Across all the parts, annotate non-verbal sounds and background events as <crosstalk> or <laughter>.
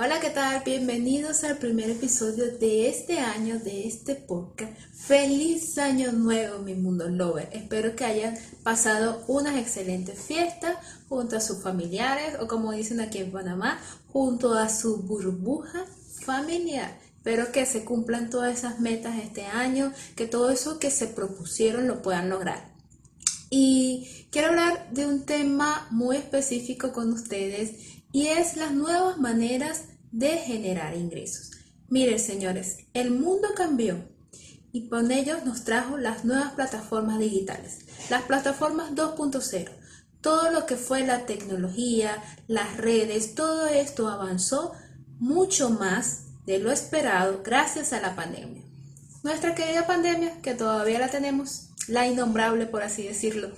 Hola, ¿qué tal? Bienvenidos al primer episodio de este año de este podcast. Feliz año nuevo, mi mundo lover. Espero que hayan pasado unas excelentes fiestas junto a sus familiares o como dicen aquí en Panamá, junto a su burbuja familiar. Espero que se cumplan todas esas metas este año, que todo eso que se propusieron lo puedan lograr. Y quiero hablar de un tema muy específico con ustedes y es las nuevas maneras de generar ingresos. Miren, señores, el mundo cambió y con ello nos trajo las nuevas plataformas digitales, las plataformas 2.0. Todo lo que fue la tecnología, las redes, todo esto avanzó mucho más de lo esperado gracias a la pandemia. Nuestra querida pandemia, que todavía la tenemos, la innombrable por así decirlo,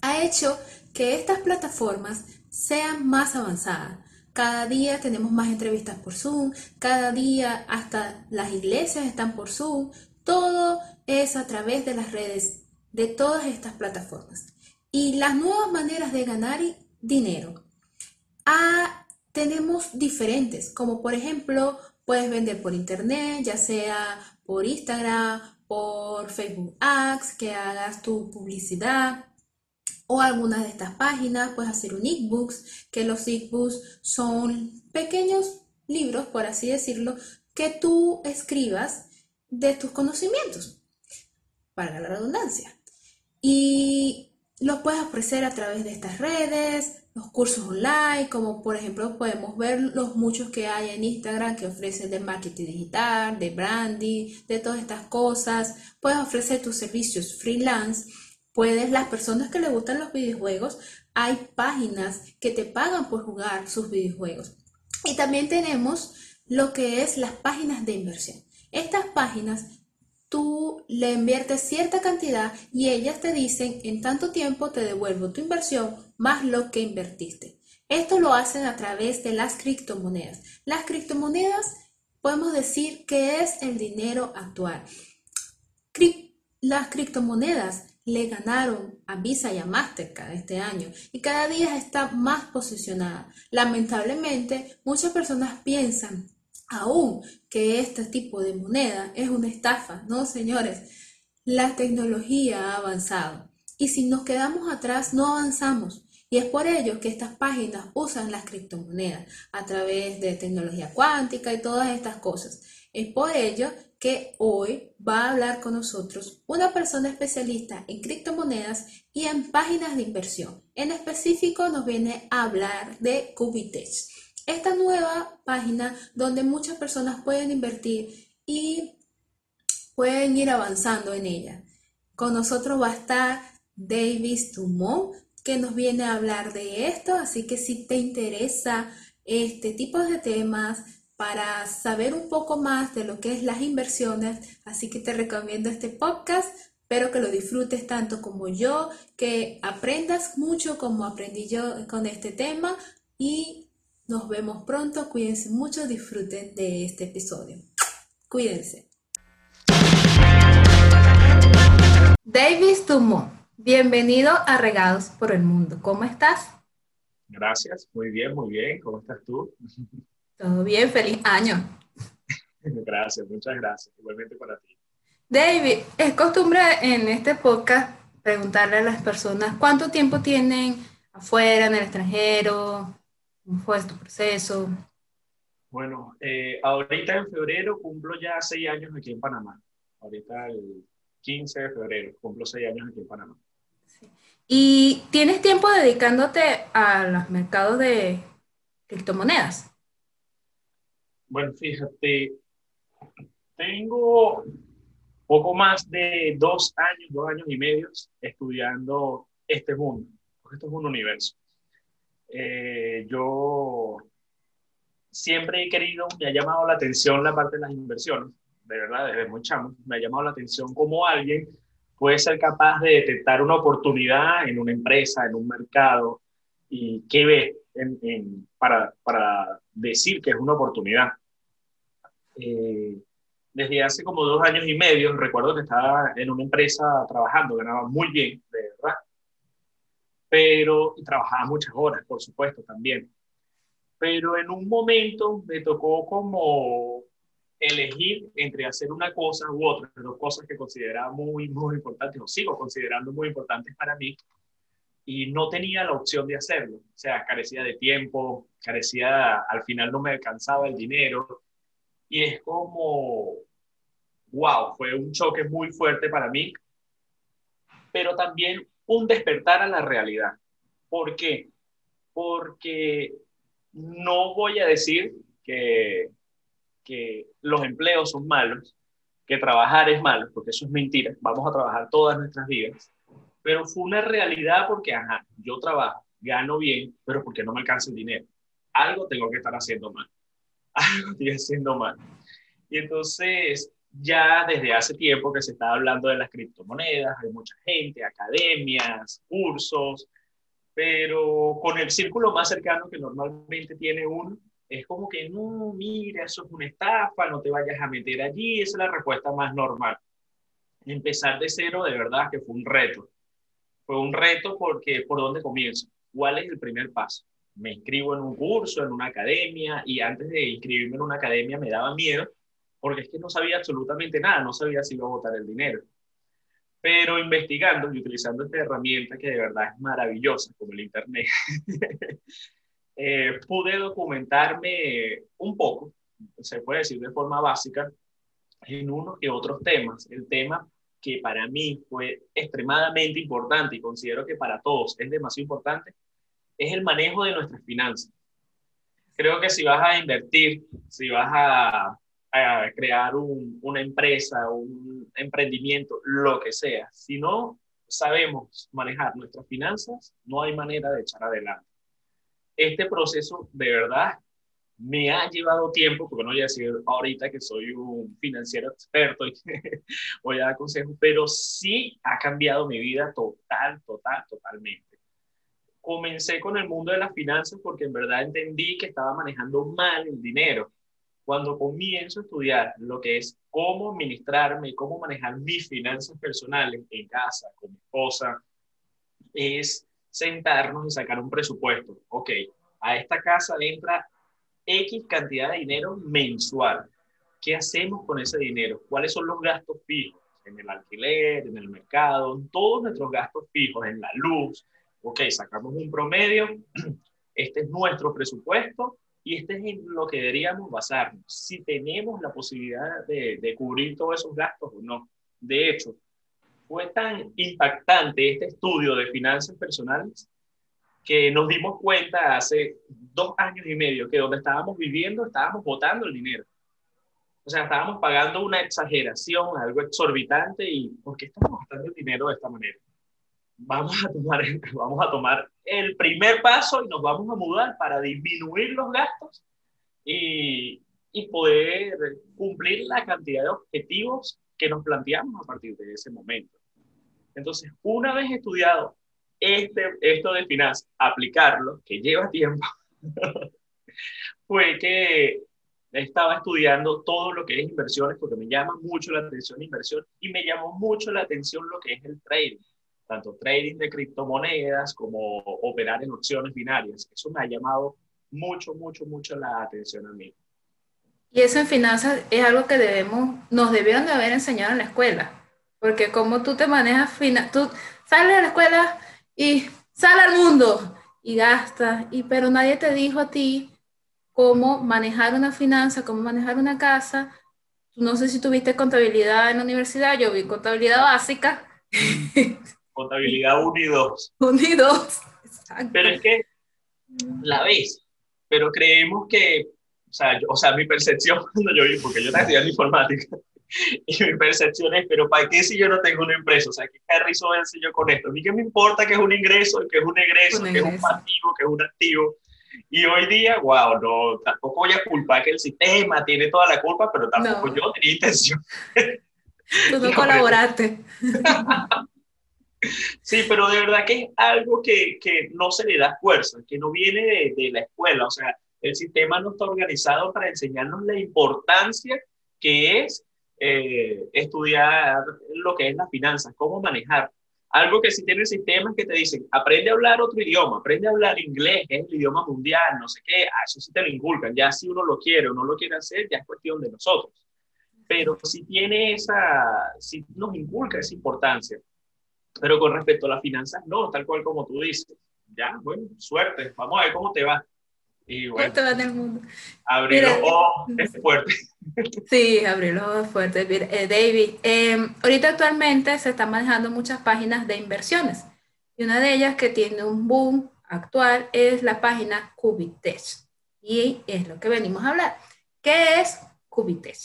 ha hecho que estas plataformas sean más avanzadas. Cada día tenemos más entrevistas por Zoom, cada día hasta las iglesias están por Zoom, todo es a través de las redes, de todas estas plataformas. Y las nuevas maneras de ganar dinero. Ah, tenemos diferentes, como por ejemplo, puedes vender por internet, ya sea por Instagram, por Facebook Ads, que hagas tu publicidad, o algunas de estas páginas, puedes hacer un e-books, que los e-books son pequeños libros, por así decirlo, que tú escribas de tus conocimientos, para la redundancia. Y los puedes ofrecer a través de estas redes, los cursos online, como por ejemplo podemos ver los muchos que hay en Instagram que ofrecen de marketing digital, de branding, de todas estas cosas. Puedes ofrecer tus servicios freelance Puedes, las personas que les gustan los videojuegos, hay páginas que te pagan por jugar sus videojuegos. Y también tenemos lo que es las páginas de inversión. Estas páginas tú le inviertes cierta cantidad y ellas te dicen en tanto tiempo te devuelvo tu inversión más lo que invertiste. Esto lo hacen a través de las criptomonedas. Las criptomonedas podemos decir que es el dinero actual. las criptomonedas le ganaron a Visa y a Mastercard este año y cada día está más posicionada. Lamentablemente, muchas personas piensan aún que este tipo de moneda es una estafa. No, señores, la tecnología ha avanzado y si nos quedamos atrás no avanzamos. Y es por ello que estas páginas usan las criptomonedas a través de tecnología cuántica y todas estas cosas. Es por ello que hoy va a hablar con nosotros una persona especialista en criptomonedas y en páginas de inversión. En específico nos viene a hablar de Cubitech. Esta nueva página donde muchas personas pueden invertir y pueden ir avanzando en ella. Con nosotros va a estar Davis Dumont, que nos viene a hablar de esto, así que si te interesa este tipo de temas, para saber un poco más de lo que es las inversiones, así que te recomiendo este podcast. Espero que lo disfrutes tanto como yo, que aprendas mucho como aprendí yo con este tema y nos vemos pronto. Cuídense mucho, disfruten de este episodio. Cuídense. Davis Dumont, bienvenido a Regados por el Mundo. ¿Cómo estás? Gracias, muy bien, muy bien. ¿Cómo estás tú? Todo bien, feliz año. <laughs> Gracias, muchas gracias. Igualmente para ti. David, es costumbre en este podcast preguntarle a las personas cuánto tiempo tienen afuera, en el extranjero, cómo fue tu proceso. Bueno, eh, ahorita en febrero cumplo ya seis años aquí en Panamá. Ahorita el 15 de febrero cumplo seis años aquí en Panamá. ¿Y tienes tiempo dedicándote a los mercados de criptomonedas? Bueno, fíjate, tengo poco más de dos años, dos años y medio estudiando este mundo, porque esto es un universo. Eh, yo siempre he querido, me ha llamado la atención la parte de las inversiones, de verdad, desde muy chamo, me ha llamado la atención cómo alguien puede ser capaz de detectar una oportunidad en una empresa, en un mercado, y qué ve para, para decir que es una oportunidad. Eh, desde hace como dos años y medio, recuerdo que estaba en una empresa trabajando, ganaba muy bien, de verdad, pero trabajaba muchas horas, por supuesto, también. pero en un momento me tocó como elegir entre hacer una cosa u otra, dos cosas que consideraba muy, muy importantes, o sigo considerando muy importantes para mí, y no tenía la opción de hacerlo. O sea, carecía de tiempo, carecía, al final no me alcanzaba el dinero, y es como, wow, fue un choque muy fuerte para mí, pero también un despertar a la realidad. ¿Por qué? Porque no voy a decir que que los empleos son malos, que trabajar es malo, porque eso es mentira, vamos a trabajar todas nuestras vidas, pero fue una realidad porque, ajá, yo trabajo, gano bien, pero porque no me alcanza el dinero. Algo tengo que estar haciendo mal, <laughs> algo estoy haciendo mal. Y entonces, ya desde hace tiempo que se está hablando de las criptomonedas, hay mucha gente, academias, cursos, pero con el círculo más cercano que normalmente tiene uno, es como que no, mira, eso es una estafa, no te vayas a meter allí, esa es la respuesta más normal. Empezar de cero, de verdad que fue un reto. Fue un reto porque, ¿por dónde comienzo? ¿Cuál es el primer paso? Me inscribo en un curso, en una academia, y antes de inscribirme en una academia me daba miedo, porque es que no sabía absolutamente nada, no sabía si iba a botar el dinero. Pero investigando y utilizando esta herramienta que de verdad es maravillosa, como el Internet, <laughs> Eh, pude documentarme un poco, se puede decir de forma básica, en unos que otros temas. El tema que para mí fue extremadamente importante y considero que para todos es demasiado importante, es el manejo de nuestras finanzas. Creo que si vas a invertir, si vas a, crear un, una empresa, un emprendimiento, lo que sea, si no sabemos manejar nuestras finanzas, no hay manera de echar adelante este proceso de verdad me ha llevado tiempo, porque no voy a decir ahorita que soy un financiero experto y <laughs> voy a dar consejos, pero sí ha cambiado mi vida total, total, totalmente. Comencé con el mundo de las finanzas porque en verdad entendí que estaba manejando mal el dinero. Cuando comienzo a estudiar lo que es cómo administrarme, cómo manejar mis finanzas personales en casa, con mi esposa, es sentarnos y sacar un presupuesto. Ok, a esta casa entra X cantidad de dinero mensual. ¿Qué hacemos con ese dinero? ¿Cuáles son los gastos fijos? En el alquiler, en el mercado, en todos nuestros gastos fijos, en la luz. Ok, sacamos un promedio. <clears throat> Este es nuestro presupuesto y este es en lo que deberíamos basarnos. Si tenemos la posibilidad de, de cubrir todos esos gastos o no. De hecho, fue tan impactante este estudio de finanzas personales que nos dimos cuenta hace dos años y medio que donde estábamos viviendo estábamos botando el dinero. O sea, estábamos pagando una exageración, algo exorbitante y ¿por qué estamos gastando el dinero de esta manera? Vamos a tomar, <laughs> vamos a tomar el primer paso y nos vamos a mudar para disminuir los gastos y, y poder cumplir la cantidad de objetivos que nos planteamos a partir de ese momento. Entonces, una vez estudiado este, esto de finanzas, aplicarlo, que lleva tiempo, <laughs> fue que estaba estudiando todo lo que es inversiones, porque me llama mucho la atención inversión y me llamó mucho la atención lo que es el trading, tanto trading de criptomonedas como operar en opciones binarias. Eso me ha llamado mucho, mucho, mucho la atención a mí. Y eso en finanzas es algo que debemos, nos debieron de haber enseñado en la escuela. Porque como tú te manejas, tú sales de la escuela y sales al mundo y gastas, y, pero nadie te dijo a ti cómo manejar una finanza, cómo manejar una casa. No sé si tuviste contabilidad en la universidad, yo vi contabilidad básica. <laughs> Contabilidad 1 y 2. 1 y 2. Pero es que la ves, pero creemos que, o sea, o sea mi percepción <laughs> cuando yo vi, porque yo estaba estudiando informática, <laughs> y mi percepción es, pero ¿para qué si yo no tengo una empresa? O sea, ¿qué carrizo vence yo con esto? A mí qué me importa que es un ingreso, que es un egreso, que es un pasivo, que es un activo. Y hoy día, wow, no, tampoco voy a culpar que el sistema tiene toda la culpa, pero tampoco yo tenía intención. <laughs> Tú no colaboraste. Sí, pero de verdad que es algo que, que no se le da fuerza, que no viene de, de la escuela. O sea, el sistema no está organizado para enseñarnos la importancia que es eh, estudiar lo que es las finanzas, cómo manejar. Algo que sí tiene sistemas que te dicen, aprende a hablar otro idioma, aprende a hablar inglés, es el idioma mundial, no sé qué, ah, eso sí te lo inculcan. Ya si uno lo quiere o no lo quiere hacer, ya es cuestión de nosotros. Pero si tiene esa, si nos inculca esa importancia. Pero con respecto a las finanzas, no, tal cual como tú dices. Ya, bueno, suerte, vamos a ver cómo te va. Y bueno, te va en el mundo. Abrir los ojos es fuerte. <laughs> Sí, abrir los ojos fuerte. Eh, David, eh, ahorita actualmente se están manejando muchas páginas de inversiones. Y una de ellas que tiene un boom actual es la página Cubitech. Y es lo que venimos a hablar. ¿Qué es Cubitech?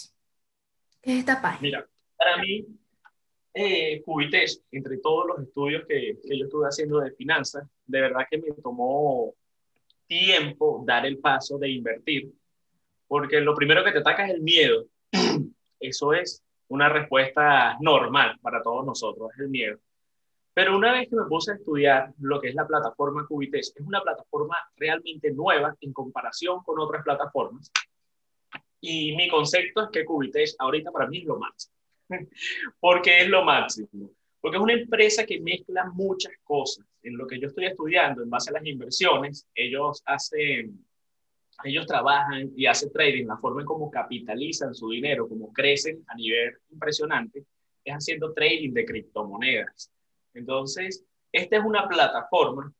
¿Qué es esta página? Mira, para mí, eh, Cubitech, entre todos los estudios que, que yo estuve haciendo de finanzas, de verdad que me tomó tiempo dar el paso de invertir, porque lo primero que te ataca es el miedo. <clears throat> Eso es una respuesta normal para todos nosotros, es el miedo. Pero una vez que me puse a estudiar lo que es la plataforma Cubites, es una plataforma realmente nueva en comparación con otras plataformas. Y mi concepto es que Cubites ahorita para mí es lo máximo. <laughs> porque es lo máximo. Porque es una empresa que mezcla muchas cosas. En lo que yo estoy estudiando, en base a las inversiones, ellos hacen, ellos trabajan y hacen trading, la forma en cómo capitalizan su dinero, cómo crecen a nivel impresionante, es haciendo trading de criptomonedas. Entonces, esta es una plataforma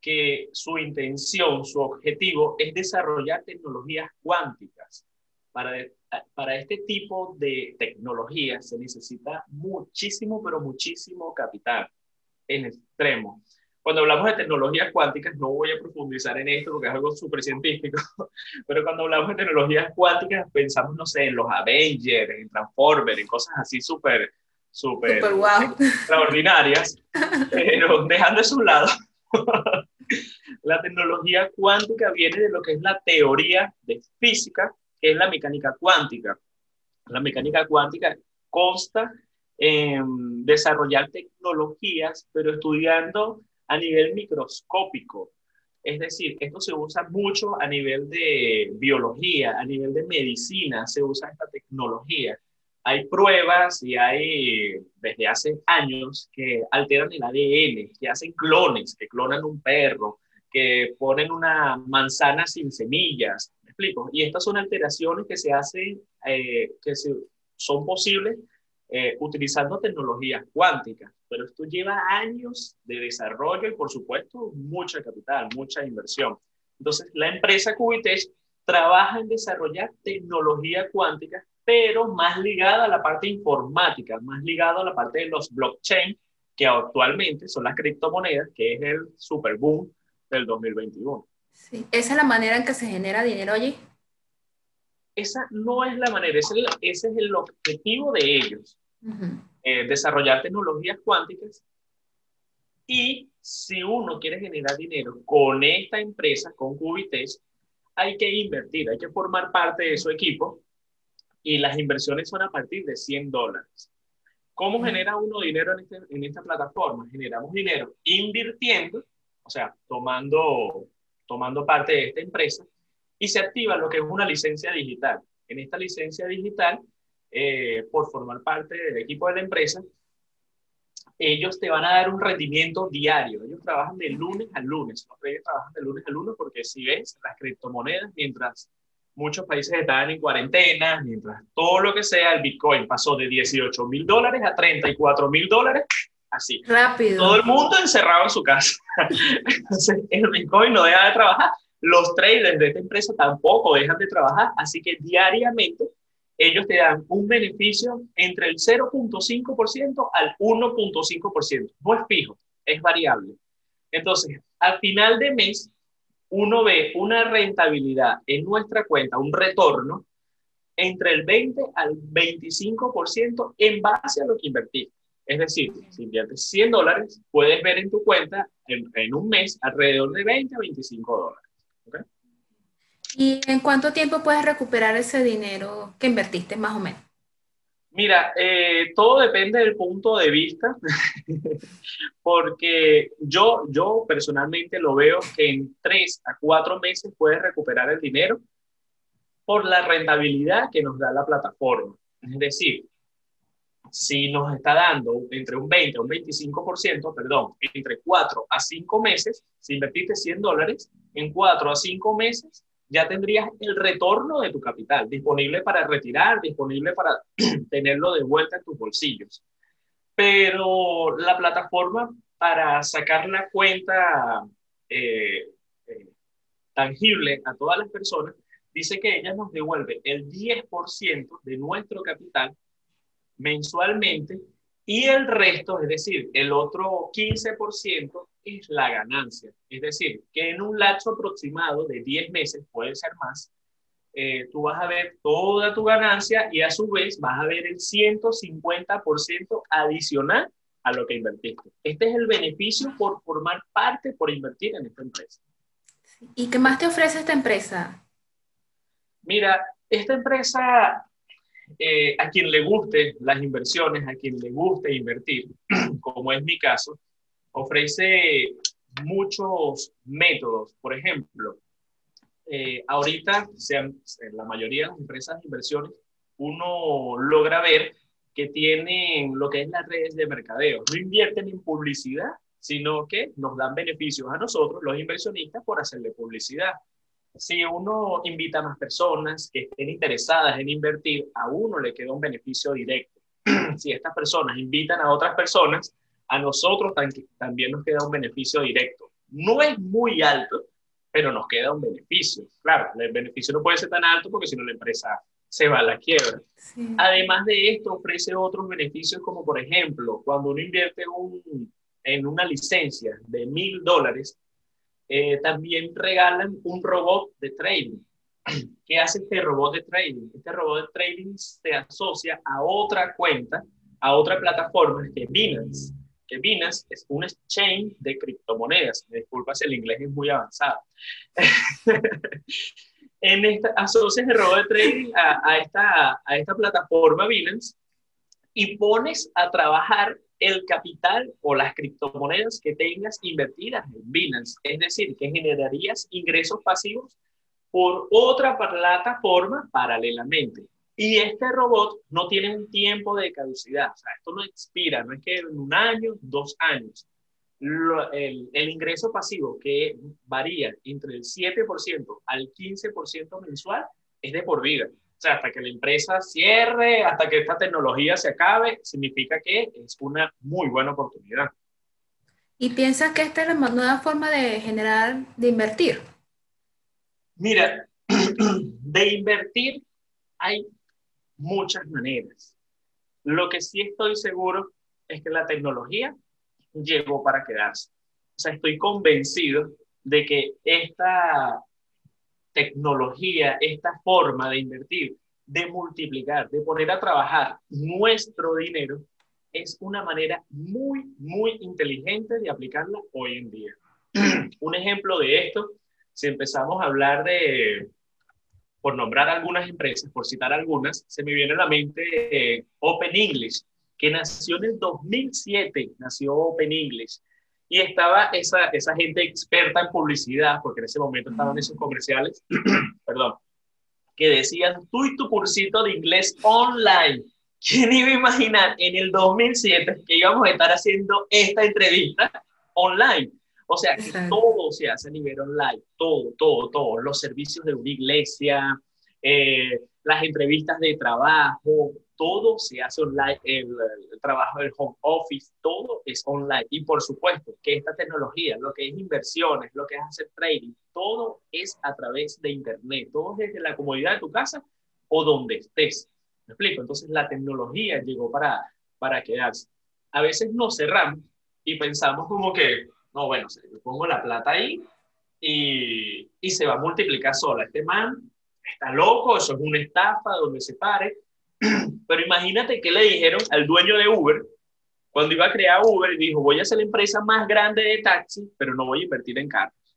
que su intención, su objetivo es desarrollar tecnologías cuánticas para para este tipo de tecnología se necesita muchísimo, pero muchísimo capital en extremo. Cuando hablamos de tecnologías cuánticas, no voy a profundizar en esto porque es algo súper científico, <laughs> pero cuando hablamos de tecnologías cuánticas, pensamos, no sé, en los Avengers, en Transformers, en cosas así súper, súper extraordinarias, <laughs> pero dejando eso a un lado, <laughs> la tecnología cuántica viene de lo que es la teoría de física que es la mecánica cuántica. La mecánica cuántica consta en desarrollar tecnologías, pero estudiando a nivel microscópico. Es decir, esto se usa mucho a nivel de biología, a nivel de medicina, se usa esta tecnología. Hay pruebas y hay desde hace años que alteran el ADN, que hacen clones, que clonan un perro, que ponen una manzana sin semillas, y estas son alteraciones que se hacen, eh, que son posibles eh, utilizando tecnologías cuánticas, pero esto lleva años de desarrollo y, por supuesto, mucha capital, mucha inversión. Entonces, la empresa Cubitech trabaja en desarrollar tecnología cuántica, pero más ligada a la parte informática, más ligada a la parte de los blockchain, que actualmente son las criptomonedas, que es el super boom del 2021. Sí. ¿Esa es la manera en que se genera dinero allí? Esa no es la manera, ese, es el objetivo de ellos, eh, desarrollar tecnologías cuánticas. Y si uno quiere generar dinero con esta empresa, con Cubites, hay que invertir, hay que formar parte de su equipo y las inversiones son a partir de 100 dólares. ¿Cómo genera uno dinero en, este, en esta plataforma? Generamos dinero invirtiendo, o sea, tomando tomando parte de esta empresa y se activa lo que es una licencia digital. En esta licencia digital, eh, por formar parte del equipo de la empresa, ellos te van a dar un rendimiento diario. Ellos trabajan de lunes a lunes. Ellos trabajan de lunes a lunes porque si ves las criptomonedas, mientras muchos países estaban en cuarentena, mientras todo lo que sea, el Bitcoin pasó de 18 mil dólares a 34 mil dólares, así. Rápido. Todo el mundo encerrado en su casa. Entonces, el Bitcoin no deja de trabajar. Los traders de esta empresa tampoco dejan de trabajar, así que diariamente ellos te dan un beneficio entre el 0.5% al 1.5%. No es fijo, es variable. Entonces, al final de mes, uno ve una rentabilidad en nuestra cuenta, un retorno entre el 20 al 25% en base a lo que invertiste. Es decir, si inviertes 100 dólares, puedes ver en tu cuenta en, un mes alrededor de 20 a 25 dólares. ¿Y en cuánto tiempo puedes recuperar ese dinero que invertiste más o menos? Mira, eh, todo depende del punto de vista, <laughs> porque yo, yo personalmente lo veo que en 3 a 4 meses puedes recuperar el dinero por la rentabilidad que nos da la plataforma. Es decir, si nos está dando entre un 20 a un 25%, perdón, entre 4 a 5 meses, si invertiste 100 dólares, en 4 a 5 meses ya tendrías el retorno de tu capital disponible para retirar, disponible para <clears throat> tenerlo de vuelta en tus bolsillos. Pero la plataforma para sacar la cuenta eh, eh, tangible a todas las personas dice que ella nos devuelve el 10% de nuestro capital mensualmente y el resto, es decir, el otro 15% es la ganancia. Es decir, que en un lapso aproximado de 10 meses, puede ser más, eh, tú vas a ver toda tu ganancia y a su vez vas a ver el 150% adicional a lo que invertiste. Este es el beneficio por formar parte, por invertir en esta empresa. ¿Y qué más te ofrece esta empresa? Mira, esta empresa, eh, a quien le guste las inversiones, a quien le guste invertir, <clears throat> como es mi caso, ofrece muchos métodos. Por ejemplo, eh, ahorita, sean, la mayoría de las empresas de inversiones, uno logra ver que tienen lo que es las redes de mercadeo. No invierten en publicidad, sino que nos dan beneficios a nosotros, los inversionistas, por hacerle publicidad. Si uno invita a más personas que estén interesadas en invertir, a uno le queda un beneficio directo. <clears throat> si estas personas invitan a otras personas, a nosotros también nos queda un beneficio directo. No es muy alto, pero nos queda un beneficio. Claro, el beneficio no puede ser tan alto porque si no la empresa se va a la quiebra. Además de esto, ofrece otros beneficios como por ejemplo, cuando uno invierte en una licencia de mil dólares, eh, también regalan un robot de trading. <clears throat> ¿Qué hace este robot de trading? Este robot de trading se asocia a otra cuenta, a otra plataforma que es Binance. Que Binance es un exchange de criptomonedas. Me disculpa si el inglés es muy avanzado. <laughs> en esta, asocias el robot de trading a, esta, a esta plataforma Binance y pones a trabajar el capital o las criptomonedas que tengas invertidas en Binance. Es decir, que generarías ingresos pasivos por otra plataforma paralelamente. Y este robot no tiene un tiempo de caducidad, o sea, esto no expira, no es que en un año, dos años. el, el, ingreso pasivo que varía entre el 7% al 15% mensual es de por vida. O sea, hasta que la empresa cierre, hasta que esta tecnología se acabe, significa que es una muy buena oportunidad. ¿Y piensas que esta es la nueva forma de generar, de invertir? Mira, <clears throat> de invertir hay muchas maneras. Lo que sí estoy seguro es que la tecnología llegó para quedarse. O sea, estoy convencido de que esta tecnología, esta forma de invertir, de multiplicar, de poner a trabajar nuestro dinero, es una manera muy, muy inteligente de aplicarla hoy en día. <clears throat> Un ejemplo de esto, si empezamos a hablar de, por nombrar algunas empresas, por citar algunas, se me viene a la mente eh, Open English, que nació en el 2007, nació Open English y estaba esa, esa gente experta en publicidad, porque en ese momento estaban esos comerciales, <clears throat> perdón, que decían tú y tu cursito de inglés online. ¿Quién iba a imaginar en el 2007 que íbamos a estar haciendo esta entrevista online? O sea, que todo se hace a nivel online, todo, todo, todo. Los servicios de una iglesia, eh, las entrevistas de trabajo, todo se hace online, el, trabajo del home office, todo es online. Y por supuesto que esta tecnología, lo que es inversiones, lo que es hacer trading, todo es a través de Internet, todo desde la comodidad de tu casa o donde estés. ¿Me explico? Entonces la tecnología llegó para, para quedarse. A veces nos cerramos y pensamos como que, no, bueno, yo pongo la plata ahí y, y se va a multiplicar sola. Este man está loco, eso es una estafa donde se pare <clears throat> pero imagínate que le dijeron al dueño de Uber, cuando iba a crear Uber, dijo, voy a ser la empresa más grande de taxi, pero no voy a invertir en carros.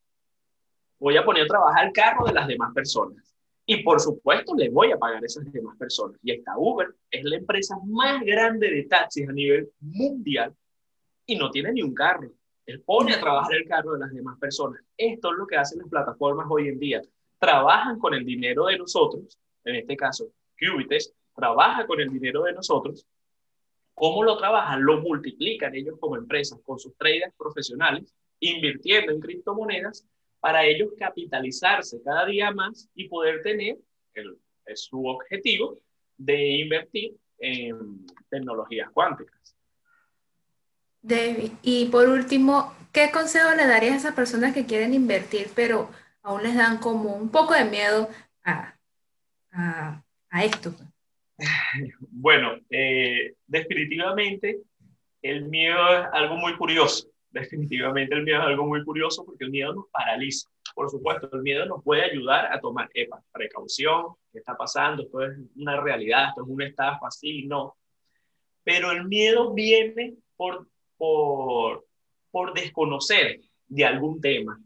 Voy a poner a trabajar el carro de las demás personas. Y por supuesto, le voy a pagar a esas demás personas. Y esta Uber es la empresa más grande de taxis a nivel mundial y no tiene ni un carro. Él pone a trabajar el carro de las demás personas. Esto es lo que hacen las plataformas hoy en día. Trabajan con el dinero de nosotros, en este caso, Cubites, trabaja con el dinero de nosotros ¿Cómo lo trabajan? Lo multiplican ellos como empresas con sus traders profesionales, invirtiendo en criptomonedas para ellos capitalizarse cada día más y poder tener el, su objetivo de invertir en tecnologías cuánticas. David, y por último, ¿qué consejo le darías a esas personas que quieren invertir, pero aún les dan como un poco de miedo a, a, esto? Bueno, eh, definitivamente el miedo es algo muy curioso. Definitivamente el miedo es algo muy curioso porque el miedo nos paraliza. Por supuesto, el miedo nos puede ayudar a tomar epa, precaución, qué está pasando, esto es una realidad, esto es una estafa, sí, no. Pero el miedo viene por, por, por desconocer de algún tema,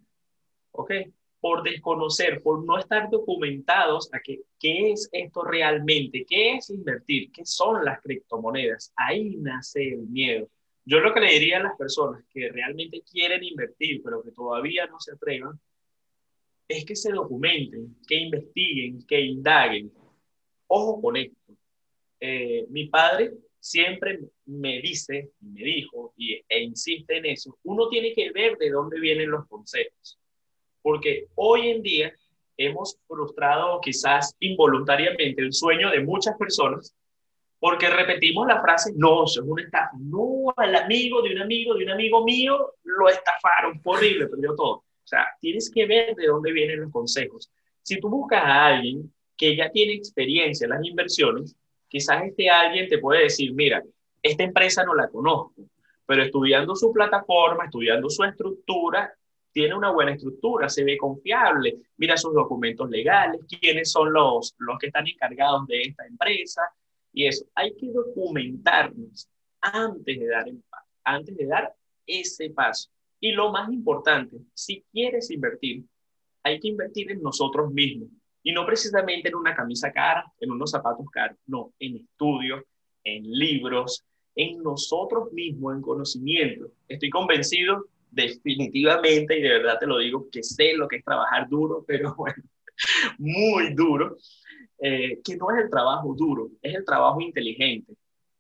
¿ok? Por desconocer, por no estar documentados a qué, qué es esto realmente, qué es invertir, qué son las criptomonedas. Ahí nace el miedo. Yo lo que le diría a las personas que realmente quieren invertir, pero que todavía no se atrevan, es que se documenten, que investiguen, que indaguen. Ojo con esto. Eh, mi padre siempre me dice, me dijo, y, e insiste en eso, uno tiene que ver de dónde vienen los consejos. Porque hoy en día hemos frustrado quizás involuntariamente el sueño de muchas personas porque repetimos la frase, no, eso es una estafa. No, al amigo de un amigo de un amigo mío lo estafaron, horrible, perdió todo. O sea, tienes que ver de dónde vienen los consejos. Si tú buscas a alguien que ya tiene experiencia en las inversiones, quizás este alguien te puede decir, mira, esta empresa no la conozco, pero estudiando su plataforma, estudiando su estructura, tiene una buena estructura, se ve confiable, mira sus documentos legales, quiénes son los, los que están encargados de esta empresa, y eso. Hay que documentarnos antes de dar, antes de dar ese paso. Y lo más importante, si quieres invertir, hay que invertir en nosotros mismos. Y no precisamente en una camisa cara, en unos zapatos caros, no, en estudios, en libros, en nosotros mismos, en conocimiento. Estoy convencido definitivamente, y de verdad te lo digo, que sé lo que es trabajar duro, pero <laughs> bueno, muy duro, eh, que no es el trabajo duro, es el trabajo inteligente.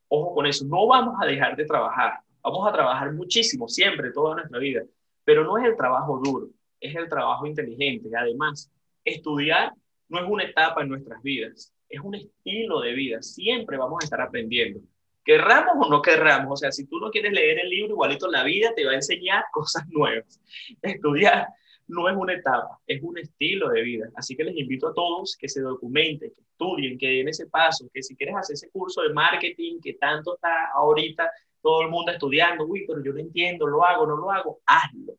Ojo con eso, no vamos a dejar de trabajar, Vamos a trabajar muchísimo, siempre, toda nuestra vida, pero no es el trabajo duro, es el trabajo inteligente. Además, estudiar no es una etapa en nuestras vidas, es un estilo de vida. Siempre vamos a estar aprendiendo. Querramos o no querramos, o sea, si tú no quieres leer el libro, igualito la vida te va a enseñar <laughs> cosas nuevas. Estudiar no es una etapa, es un estilo de vida. Así que les invito a todos que se documenten, que estudien, que den ese paso, que si quieres hacer ese curso de marketing que tanto está ahorita todo el mundo estudiando, uy, pero yo no entiendo, lo hago, no lo hago, hazlo.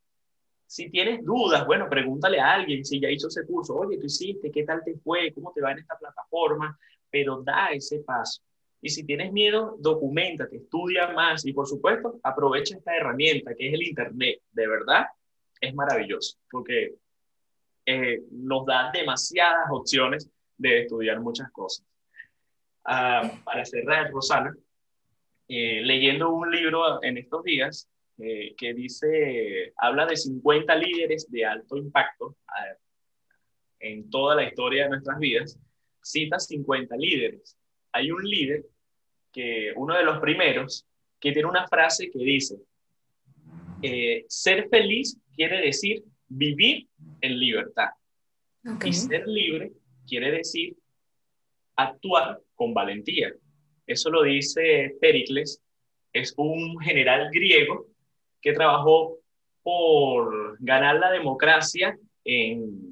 Si tienes dudas, bueno, pregúntale a alguien si ya hizo ese curso, oye, tú hiciste, ¿qué tal te fue? ¿Cómo te va en esta plataforma? Pero da ese paso. Y si tienes miedo, documentate, estudia más y por supuesto aprovecha esta herramienta que es el Internet. De verdad, es maravilloso porque eh, nos da demasiadas opciones de estudiar muchas cosas. Ah, para cerrar, Rosana, eh, leyendo un libro en estos días eh, que dice, habla de 50 líderes de alto impacto en toda la historia de nuestras vidas, cita 50 líderes. Hay un líder, que uno de los primeros, que tiene una frase que dice, eh, ser feliz quiere decir vivir en libertad. Y ser libre quiere decir actuar con valentía. Eso lo dice Pericles, es un general griego que trabajó por ganar la democracia en,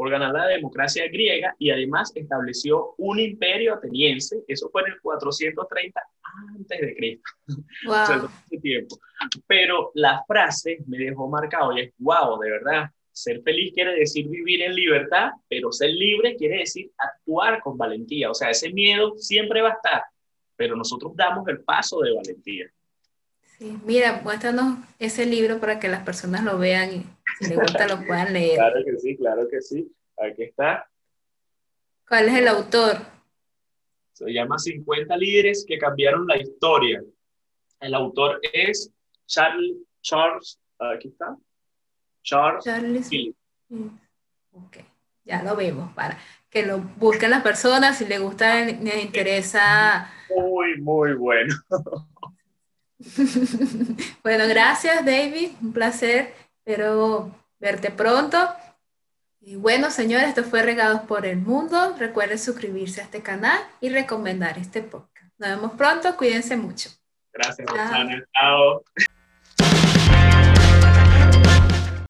por ganar la democracia griega y además estableció un imperio ateniense, eso fue en el 430 antes de Cristo. <laughs> tiempo. Pero la frase me dejó marcado y es, wow, de verdad, ser feliz quiere decir vivir en libertad, pero ser libre quiere decir actuar con valentía. O sea, ese miedo siempre va a estar, pero nosotros damos el paso de valentía. Sí, mira, muéstranos ese libro para que las personas lo vean les gusta lo puedan leer. Claro que sí, claro que sí. Aquí está. ¿Cuál es el autor? Se llama 50 líderes que cambiaron la historia. El autor es Charles, Charles aquí está. Charles, Charles Ok, ya lo vemos para que lo busquen las personas si les gusta, les interesa muy, muy bueno. <laughs> bueno, gracias David, un placer, espero verte pronto. Y bueno, señores, esto fue Regados por el Mundo. Recuerden suscribirse a este canal y recomendar este podcast. Nos vemos pronto, cuídense mucho. Gracias, Roxana. Chao.